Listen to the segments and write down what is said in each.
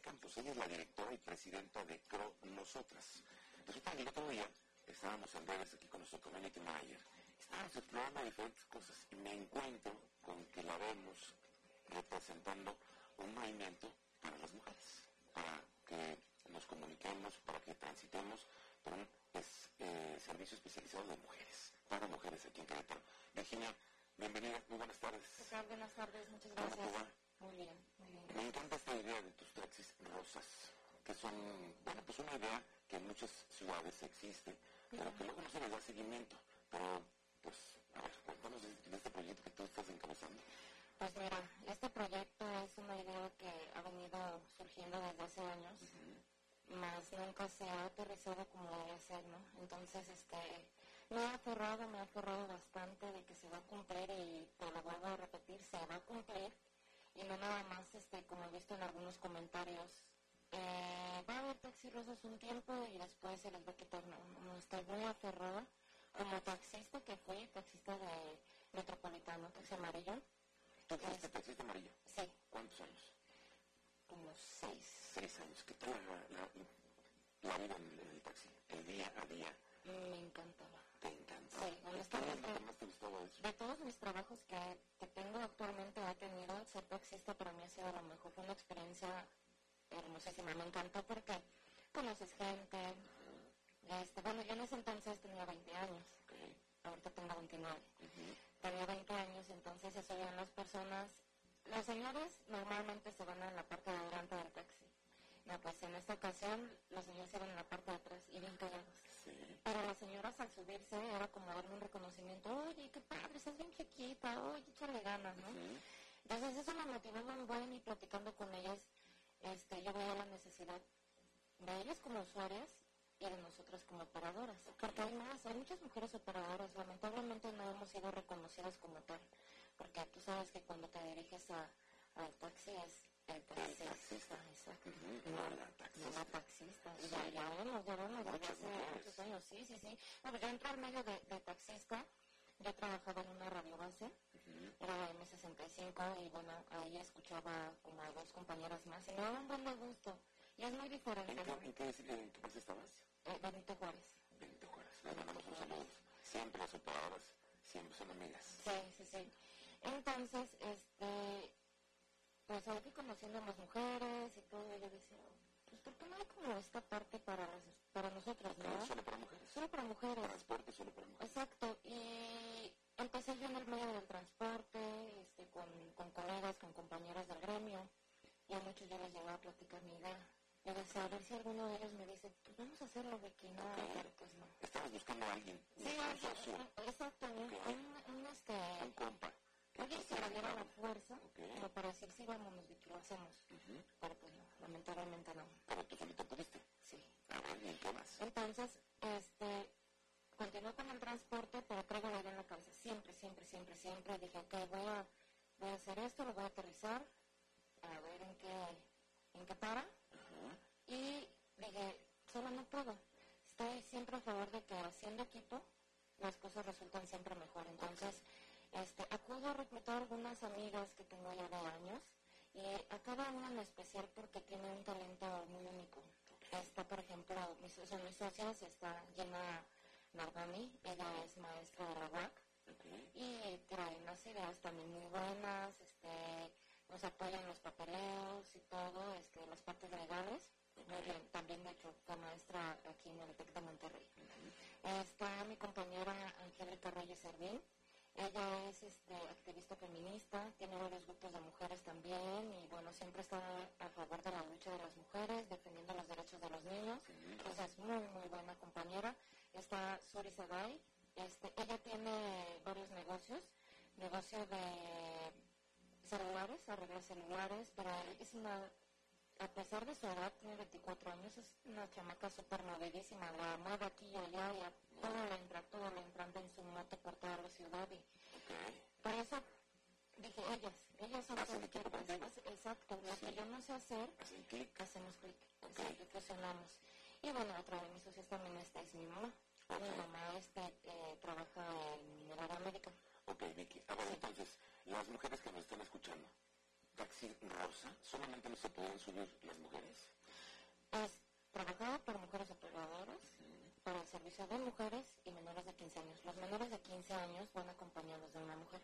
Campos. Ella es la directora y presidenta de CRO Nosotras. Resulta que el otro día estábamos en redes aquí con nuestro community manager. Estábamos explorando diferentes cosas y me encuentro con que la vemos representando un movimiento para las mujeres, para que nos comuniquemos, para que transitemos por un eh, servicio especializado de mujeres, para mujeres aquí en Querétaro. Virginia, bienvenida, muy buenas tardes. Buenas tardes, muchas gracias. Muy bien, muy bien. Me encanta esta idea de tus taxis rosas, que son, bueno, pues una idea que en muchas ciudades existe, pero que luego no se le da seguimiento. Pero, pues, a ver, cuéntanos de, este proyecto que tú estás encabezando. Pues mira, este proyecto es una idea que ha venido surgiendo desde hace años más nunca se ha aterrizado como debe ser, ¿no? Entonces, este, me ha aferrado, me ha aferrado bastante de que se va a cumplir y te lo vuelvo a repetir, se va a cumplir y no nada más, este, como he visto en algunos comentarios, eh, va a haber taxi rosas un tiempo y después se les va a quitar, no, no estoy muy aferrada como taxista que fui, taxista de Metropolitano, taxi amarillo. ¿Tú fuiste taxista amarillo? Sí. ¿Cuántos años? como seis. Seis años. ¿Qué tal la, la, vida en, el taxi? El día a día. Me encantaba. ¿Te encantaba? Sí, honestamente. ¿Qué más te gustaba eso? De todos mis trabajos que, que tengo actualmente, he taxista para mí ha sido lo mejor. Fue una experiencia hermosísima. Me encantó porque conoces gente. Este, bueno, yo en ese entonces tenía 20 años. Ahorita tengo 29. Tenía 20 años, entonces se subían las personas los señores normalmente se van a la parte de adelante del taxi. No, pues en esta ocasión los señores se van en la parte de atrás y bien callados. Pero las señoras al subirse era como darme un reconocimiento, oye, qué padre, estás bien chiquita, oye, échale ganas, ¿no? Entonces eso me motivó muy bueno y platicando con ellas, este, yo veía la necesidad de ellas como usuarias y de nosotras como operadoras. Porque hay más, hay muchas mujeres operadoras, lamentablemente no hemos sido reconocidas como tal porque tú sabes que cuando te diriges a, al taxi es el taxista, exacto. no, la taxista. la taxista. Y ya, ya ya vemos, desde hace muchos años, sí, sí, sí. Bueno, yo entré al medio de, de taxista, yo trabajaba en una radio base, era la M65, y bueno, ahí escuchaba como a dos compañeras más, y me daba un buen gusto. Y es muy diferente. ¿En qué, ¿en qué, en qué parte estabas? Eh, Benito Juárez. Benito Juárez, le mandamos un saludo. Siempre las operadoras, siempre son amigas. Sí, sí, sí. Entonces, este, pues ahí conociendo a las mujeres y todo, yo decía, pues ¿por qué no hay como esta parte para, para nosotros, no? Solo para mujeres. Solo para mujeres. Transporte solo para mujeres. Exacto, y empecé yo en el medio del transporte, este, con, con colegas, con compañeras del gremio, a yo les llevaba a platicar mi idea. A ver si alguno de ellos me dice, pues vamos a hacerlo de que no, pero pues no. Estabas buscando a alguien. Sí, exacto, un, un, un, este... Un compa. Oye, se me diera la fuerza, pero para decir sí vámonos y que lo hacemos. Pero pues no, lamentablemente no. ¿Pero tú solito pudiste? Sí. A ver, ¿y qué más? Entonces, este, continué con el transporte, pero traigo la idea en la cabeza. Siempre, siempre, siempre, siempre. Dije, ok, voy a, voy a hacer esto, lo voy a aterrizar, a ver en qué, en qué para. Y dije, solo no puedo. Estoy siempre a favor de que haciendo equipo las cosas resultan siempre mejor. Entonces, este, acudo a reclutar algunas amigas que tengo ya de años y a cada una en especial porque tiene un talento muy único. Está, por ejemplo, mis, son mis socias, está Jenna Nardani, ella es maestra de la UAC y trae unas ideas también muy buenas, este, nos apoyan los papeleos y todo, este, las partes legales. también de hecho fue maestra aquí en el TEC de Monterrey. Está mi compañera Angélica Reyes Servín, ella es este, activista feminista, tiene varios grupos de mujeres también y bueno, siempre está a favor de la lucha de las mujeres, defendiendo los derechos de los niños. Entonces es muy, muy buena compañera. Está Suri Saday, este, ella tiene varios negocios, negocio de celulares, arreglar celulares, pero es una a pesar de su edad, tiene 24 años, es una chamaca súper movidísima, la mueve aquí y allá, y todo le entra, todo le entra en su moto por toda la ciudad. Y Por eso dije, ellas, ellas son las que Exacto, lo que yo no sé hacer, hacemos clic, okay. fusionamos. Y bueno, otra de mis socios también esta es mi mamá. Mi mamá este, eh, trabaja en el área médica. Ok, Vicky. A ver, entonces, las mujeres que nos están escuchando, taxi rosa? ¿Solamente no se pueden subir las mujeres? Es trabajado por mujeres operadoras, para el servicio de mujeres y menores de 15 años. Los menores de 15 años van acompañados de una mujer.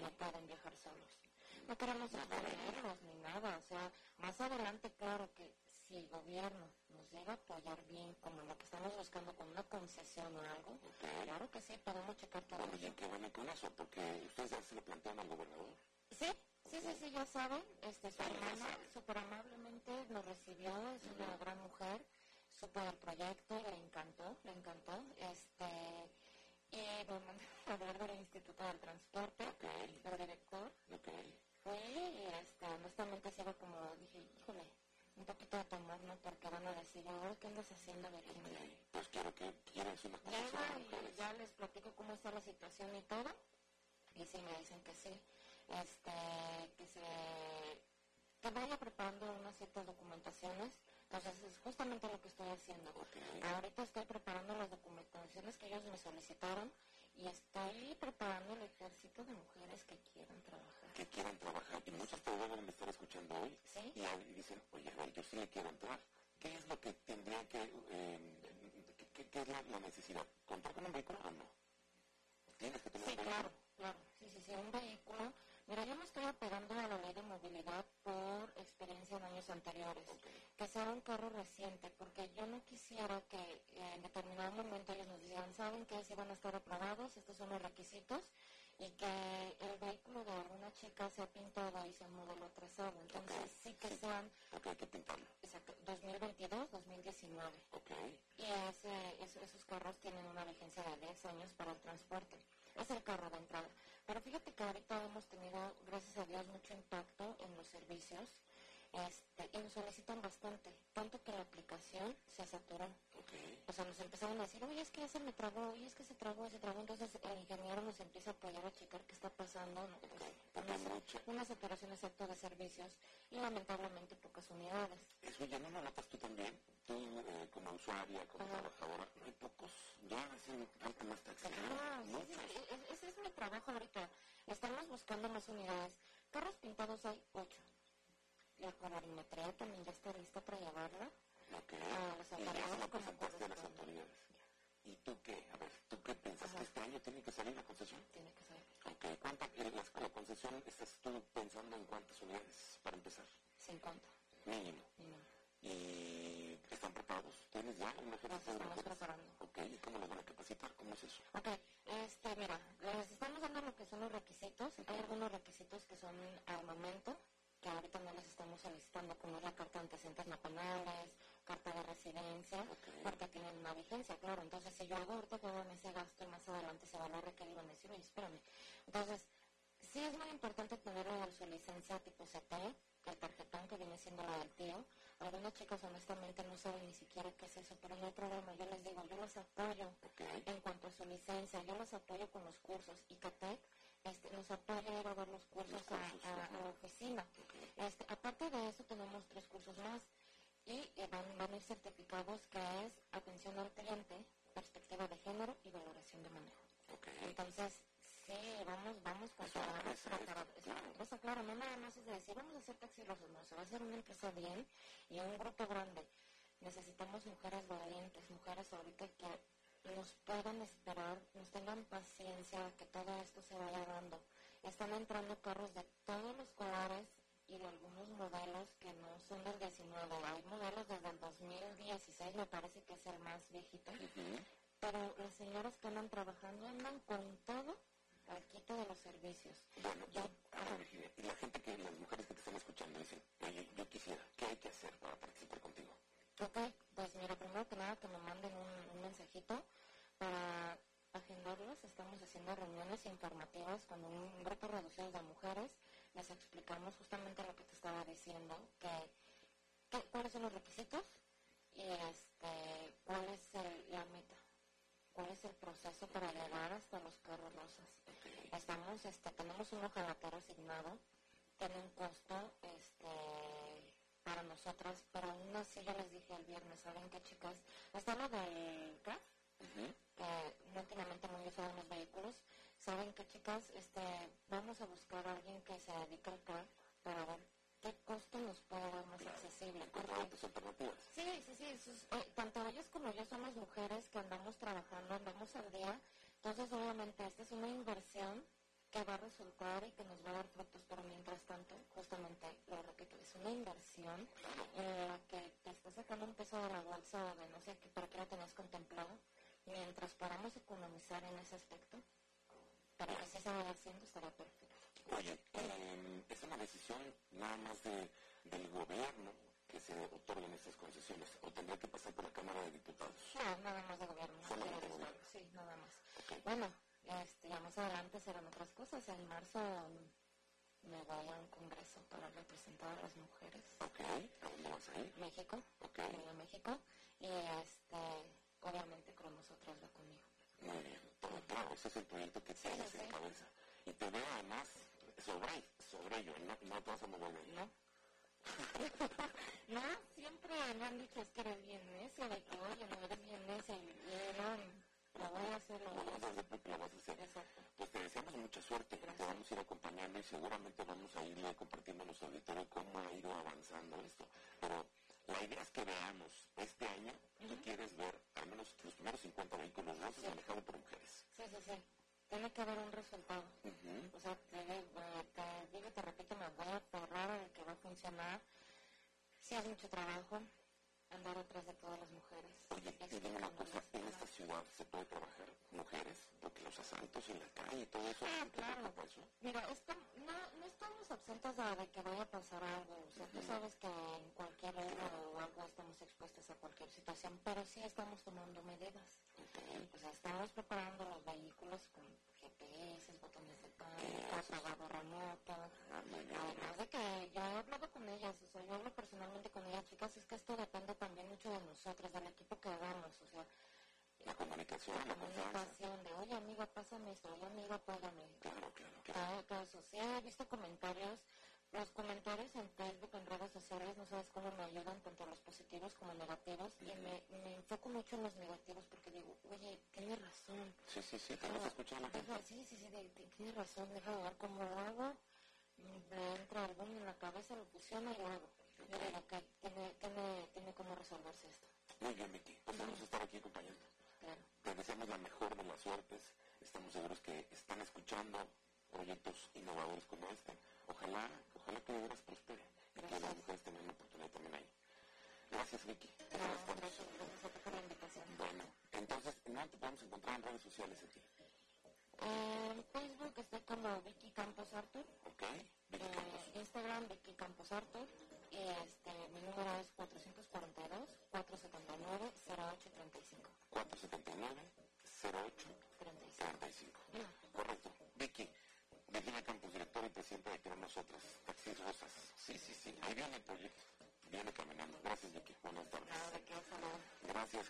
No pueden viajar solos. No queremos exponerlos ni nada. O sea, más adelante, claro que si el gobierno nos llega a apoyar bien, como lo que estamos buscando con una concesión o algo, claro que sí, podemos checar todo bueno, ¿Y qué van con eso? Porque ustedes ya se lo plantean al gobernador. Sí, sí, sí, sí, ya saben. Este, su hermana súper amablemente nos recibió, es una gran mujer supo el proyecto, le encantó, le encantó. Este, y me mandó a ver del Instituto del Transporte, okay. el director. Okay. Fui y este, honestamente sigo como, dije, híjole, un poquito de temor, ¿no? Porque van a decir, ¿qué andas haciendo, Virginia? Okay. Pues quiero que ya les platico cómo está la situación y todo. Y sí, me dicen que sí. Este, que se que vaya preparando unas ciertas documentaciones entonces es justamente lo que estoy haciendo. Ahorita estoy preparando las documentaciones que ellos me solicitaron y estoy preparando el ejército de mujeres que quieran trabajar. Que quieran trabajar. Y muchas todavía deben estar escuchando hoy. ¿Sí? Y dicen, oye, yo sí le quiero entrar. ¿Qué es lo que tendría que... Eh, qué, es la, necesidad? ¿Contar con un vehículo o no? Tienes que tener sí, claro, claro. Sí, sí, sí, un vehículo Mira, yo me estoy apegando a la ley de movilidad por experiencia en años anteriores, que sea un carro reciente, porque yo no quisiera que en determinado momento ellos nos digan, saben que si van a estar aprobados, estos son los requisitos, y que el vehículo de alguna chica sea pintado y sea modelo atrasado. Entonces sí que sean... Ok, hay que pintarlo. Exacto, 2022, 2019. Ok. Y ese, esos carros tienen una vigencia de 10 años para el transporte. Es el carro de entrada. Pero fíjate que ahorita hemos tenido, gracias a Dios, mucho impacto en los servicios este, y nos solicitan bastante, tanto que la aplicación se saturó. Sea, nos empezaron a decir, oye, es que ya se me trabó, oye, es que se trabó, se trabó. Entonces el ingeniero nos empieza a apoyar a checar qué está pasando. Pues, una, saturación exacta de servicios y lamentablemente pocas unidades. Eso ya no lo notas tú también, tú eh, como usuaria, como trabajadora, no hay pocos, ya hacen falta más taxis. Ese es mi trabajo ahorita. Estamos buscando más unidades. Carros pintados hay ocho la colorimetría también ya está lista para llevarla A las autoridades. Y a las autoridades. ¿Y tú qué? A ver, ¿tú qué piensas? ¿Que este año tiene que salir la concesión? Tiene que salir. Ok. ¿Cuánta, eh, la, la, concesión estás tú pensando en cuántas unidades para empezar? 50. Mínimo. Mínimo. ¿Y están preparados? ¿Tienes ya un ejército de mujeres? preparando. Ok. ¿Y cómo los van a capacitar? ¿Cómo es eso? Ok. Este, mira, les estamos dando lo que son los requisitos. Hay algunos requisitos que son armamento, que ahorita no les estamos solicitando, como la carta de antecedentes nacionales, residencia, porque tienen una vigencia, claro. Entonces, si yo hago ahorita que en ese gasto y más adelante se va a requerir, a decir, oye, espérame. Entonces, sí es muy importante tener su licencia tipo CT, el tarjetón que viene siendo la del tío. Algunas chicas honestamente no saben ni siquiera qué es eso, pero no hay problema. Yo les digo, yo los apoyo en cuanto a su licencia, yo los apoyo con los cursos y CATEC este, nos apoya a ir a dar los cursos a, la oficina. Este, aparte de eso, tenemos tres cursos más y van, van a ir certificados que es atención al cliente, perspectiva de género y valoración de manejo. Entonces, sí, vamos, vamos con eso, eso, claro, no nada más es decir, vamos a hacer taxi no, se va a hacer una empresa bien y un grupo grande. Necesitamos mujeres valientes, mujeres ahorita que nos puedan esperar, nos tengan paciencia, que todo esto se vaya dando. Están entrando carros de todos los colores y de algunos modelos que no son del 19. Hay modelos desde el 2016, me parece que es el más viejito. Pero las señoras que andan trabajando andan con todo al quito de los servicios. Bueno, yo, y la gente que, las mujeres que te están escuchando dicen, oye, yo quisiera, ¿qué hay que hacer para participar contigo? Ok, pues mira, primero que nada que me manden un, mensajito para agendarlos. Estamos haciendo reuniones informativas con un grupo reducido de mujeres. Les explicamos justamente lo que te estaba diciendo, que, cuáles son los requisitos y este, cuál es la meta, cuál es el proceso para llegar hasta los carros rosas. Estamos, este, tenemos un ojalatero asignado, tiene un costo, este para nosotras, pero aún así yo les dije el viernes, ¿saben qué chicas? Está lo del CAF, que últimamente muy usado los vehículos. ¿Saben qué chicas? Este, vamos a buscar a alguien que se dedique al CAF para ver qué costo nos puede dar más accesible. Sí, sí, sí. Eh, tanto ellas como yo somos mujeres que andamos trabajando, andamos al día. Entonces, obviamente, esta es una inversión que va a resultar y que nos va a dar frutos, pero mientras tanto, justamente lo repito, es una inversión en la que te está sacando un peso de la bolsa o de no sé qué, para qué lo tenías contemplado, mientras podamos economizar en ese aspecto, perfecto. Oye, eh, es una decisión nada más de, del gobierno que se otorguen estas concesiones, o tendría que pasar por la Cámara de Diputados. No, nada más de gobierno. Sí, nada más. Bueno, este, ya más adelante serán otras cosas. En marzo me voy a un congreso para representar a las mujeres. Ok, ¿a dónde vas a ir? México. Ok. a México. Y este, obviamente con nosotros va conmigo. Muy bien, todo claro, ese es el proyecto que tienes en cabeza. Y te veo además sobre, sobre ello, no, no te vas a mover de No. no, siempre me han dicho es que eres bien necia, de que oye, no eres bien necia, y no, la voy a hacer, la voy a hacer. La vas a hacer. Pues te deseamos mucha suerte, te vamos a ir acompañando y seguramente vamos a ir compartiendo en nuestro auditorio cómo ha ido avanzando esto. Pero la idea es que veamos este año, tú quieres ver al menos los primeros 50 vehículos rosas manejados por. Sí, sí, sí. Tiene que haber un resultado. O sea, te, te, digo, te repito, me voy a aferrar a que va a funcionar. Si hay mucho trabajo, andar atrás de todas las mujeres. Oye, y dime una cosa, ¿en esta ciudad se puede trabajar mujeres? Porque los asaltos en la calle y todo eso, ah, claro. eso? Mira, no, no estamos absentas de que vaya a pasar algo. O sea, tú sabes que en cualquier hora o algo estamos expuestas a cualquier situación, pero sí estamos tomando medidas. O sea, estamos preparando los vehículos con GPS, botones de pánico, apagado remoto. Además de que yo he hablado con ellas, o sea, yo hablo personalmente con ellas, chicas, es que esto depende también mucho de nosotros, del equipo que hagamos, o sea. La comunicación, la, comunicación de, oye amiga, pásame esto, oye amiga, apágame. Claro, claro, claro. Todo eso. Sí, he visto comentarios los comentarios en Facebook, en redes sociales, no sabes cómo me ayudan, tanto los positivos como negativos, y me, me, enfoco mucho en los negativos porque digo, oye, tiene razón. Sí, sí, sí, te vas a escuchar la gente. Sí, sí, sí, tiene razón, deja de ver cómo lo hago, me entra algo en la cabeza, lo funciona y lo hago. Yo digo, ok, tiene, tiene, tiene cómo resolverse esto. Muy bien, Vicky, pues vamos a estar aquí acompañando. Claro. Te deseamos la mejor de las suertes, estamos seguros que están escuchando proyectos innovadores como este. Ojalá ojalá que de veras prospere y que las mujeres tengan una oportunidad también ahí. Gracias, Vicky. Gracias, gracias por la invitación. Bueno, entonces, ¿no te podemos encontrar en redes sociales aquí? En Facebook estoy como Vicky Campos Artur. Ok, Vicky eh, Campos. Instagram Vicky Campos Artur. Y este, mi número es 442 479 Virginia Campos, director y presidente de Con Nosotros, Taxis Rosas. Sí, sí, sí, ahí viene el proyecto, viene caminando. Gracias, Vicky. Buenas tardes. Gracias.